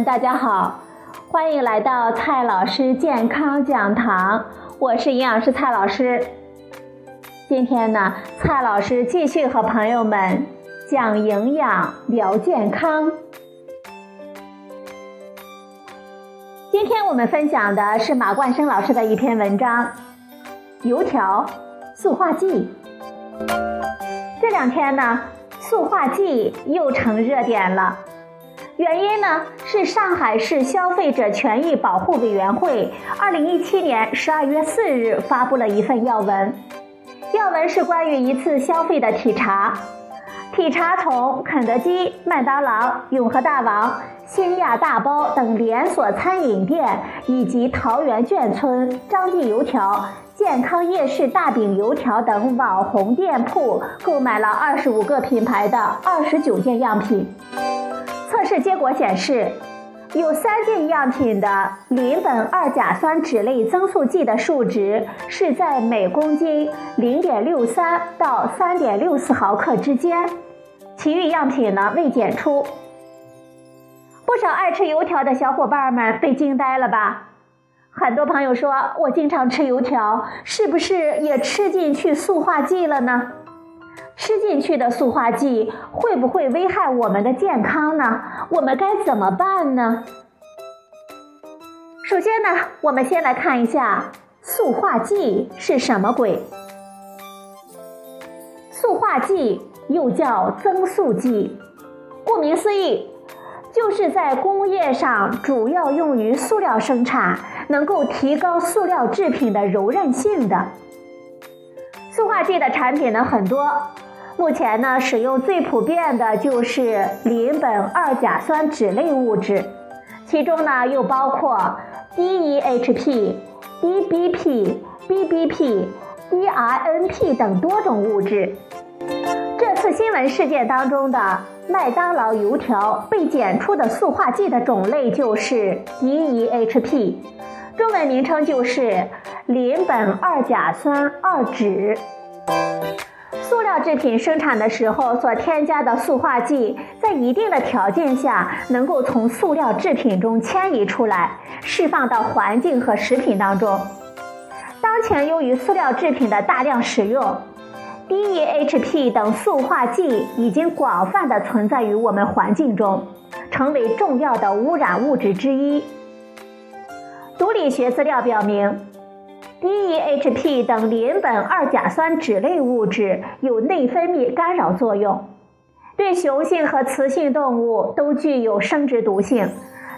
大家好，欢迎来到蔡老师健康讲堂，我是营养师蔡老师。今天呢，蔡老师继续和朋友们讲营养、聊健康。今天我们分享的是马冠生老师的一篇文章：油条、塑化剂。这两天呢，塑化剂又成热点了。原因呢是上海市消费者权益保护委员会二零一七年十二月四日发布了一份要闻，要闻是关于一次消费的体察，体察从肯德基、麦当劳、永和大王、新亚大包等连锁餐饮店以及桃园眷村、张记油条、健康夜市大饼油条等网红店铺购买了二十五个品牌的二十九件样品。测试结果显示，有三件样品的邻苯二甲酸酯类增速剂的数值是在每公斤零点六三到三点六四毫克之间，其余样品呢未检出。不少爱吃油条的小伙伴们被惊呆了吧？很多朋友说，我经常吃油条，是不是也吃进去塑化剂了呢？吃进去的塑化剂会不会危害我们的健康呢？我们该怎么办呢？首先呢，我们先来看一下塑化剂是什么鬼。塑化剂又叫增塑剂，顾名思义，就是在工业上主要用于塑料生产，能够提高塑料制品的柔韧性的。塑化剂的产品呢很多。目前呢，使用最普遍的就是邻苯二甲酸酯类物质，其中呢又包括 DEHP、DBP、BBP、DRNP 等多种物质。这次新闻事件当中的麦当劳油条被检出的塑化剂的种类就是 DEHP，中文名称就是邻苯二甲酸二酯。塑料制品生产的时候所添加的塑化剂，在一定的条件下，能够从塑料制品中迁移出来，释放到环境和食品当中。当前由于塑料制品的大量使用，DEHP 等塑化剂已经广泛的存在于我们环境中，成为重要的污染物质之一。毒理学资料表明。DEHP 等邻苯二甲酸酯类物质有内分泌干扰作用，对雄性和雌性动物都具有生殖毒性，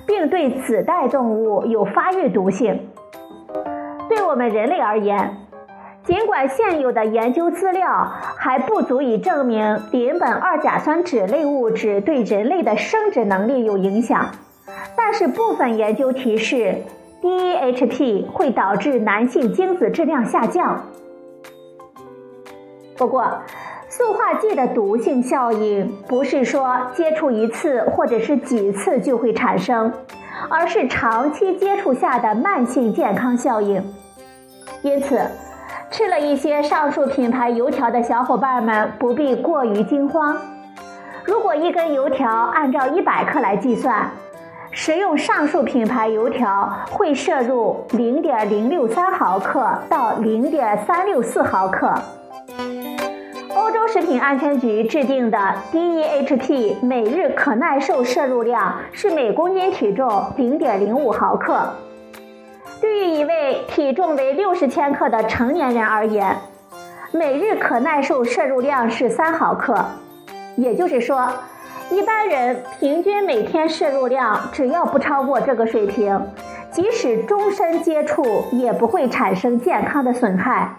并对子代动物有发育毒性。对我们人类而言，尽管现有的研究资料还不足以证明邻苯二甲酸酯类物质对人类的生殖能力有影响，但是部分研究提示。D H P 会导致男性精子质量下降。不过，塑化剂的毒性效应不是说接触一次或者是几次就会产生，而是长期接触下的慢性健康效应。因此，吃了一些上述品牌油条的小伙伴们不必过于惊慌。如果一根油条按照一百克来计算，食用上述品牌油条会摄入零点零六三毫克到零点三六四毫克。欧洲食品安全局制定的 DEHP 每日可耐受摄入量是每公斤体重零点零五毫克。对于一位体重为六十千克的成年人而言，每日可耐受摄入量是三毫克，也就是说。一般人平均每天摄入量只要不超过这个水平，即使终身接触也不会产生健康的损害。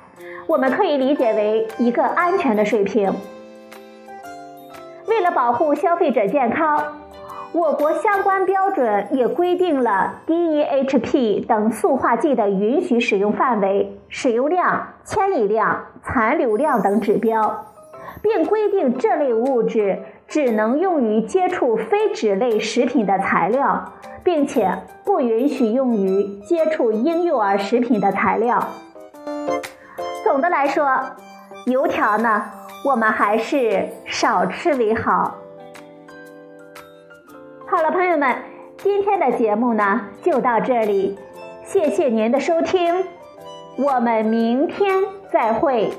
我们可以理解为一个安全的水平。为了保护消费者健康，我国相关标准也规定了 DEHP 等塑化剂的允许使用范围、使用量、迁移量、残留量等指标，并规定这类物质。只能用于接触非脂类食品的材料，并且不允许用于接触婴幼儿食品的材料。总的来说，油条呢，我们还是少吃为好。好了，朋友们，今天的节目呢就到这里，谢谢您的收听，我们明天再会。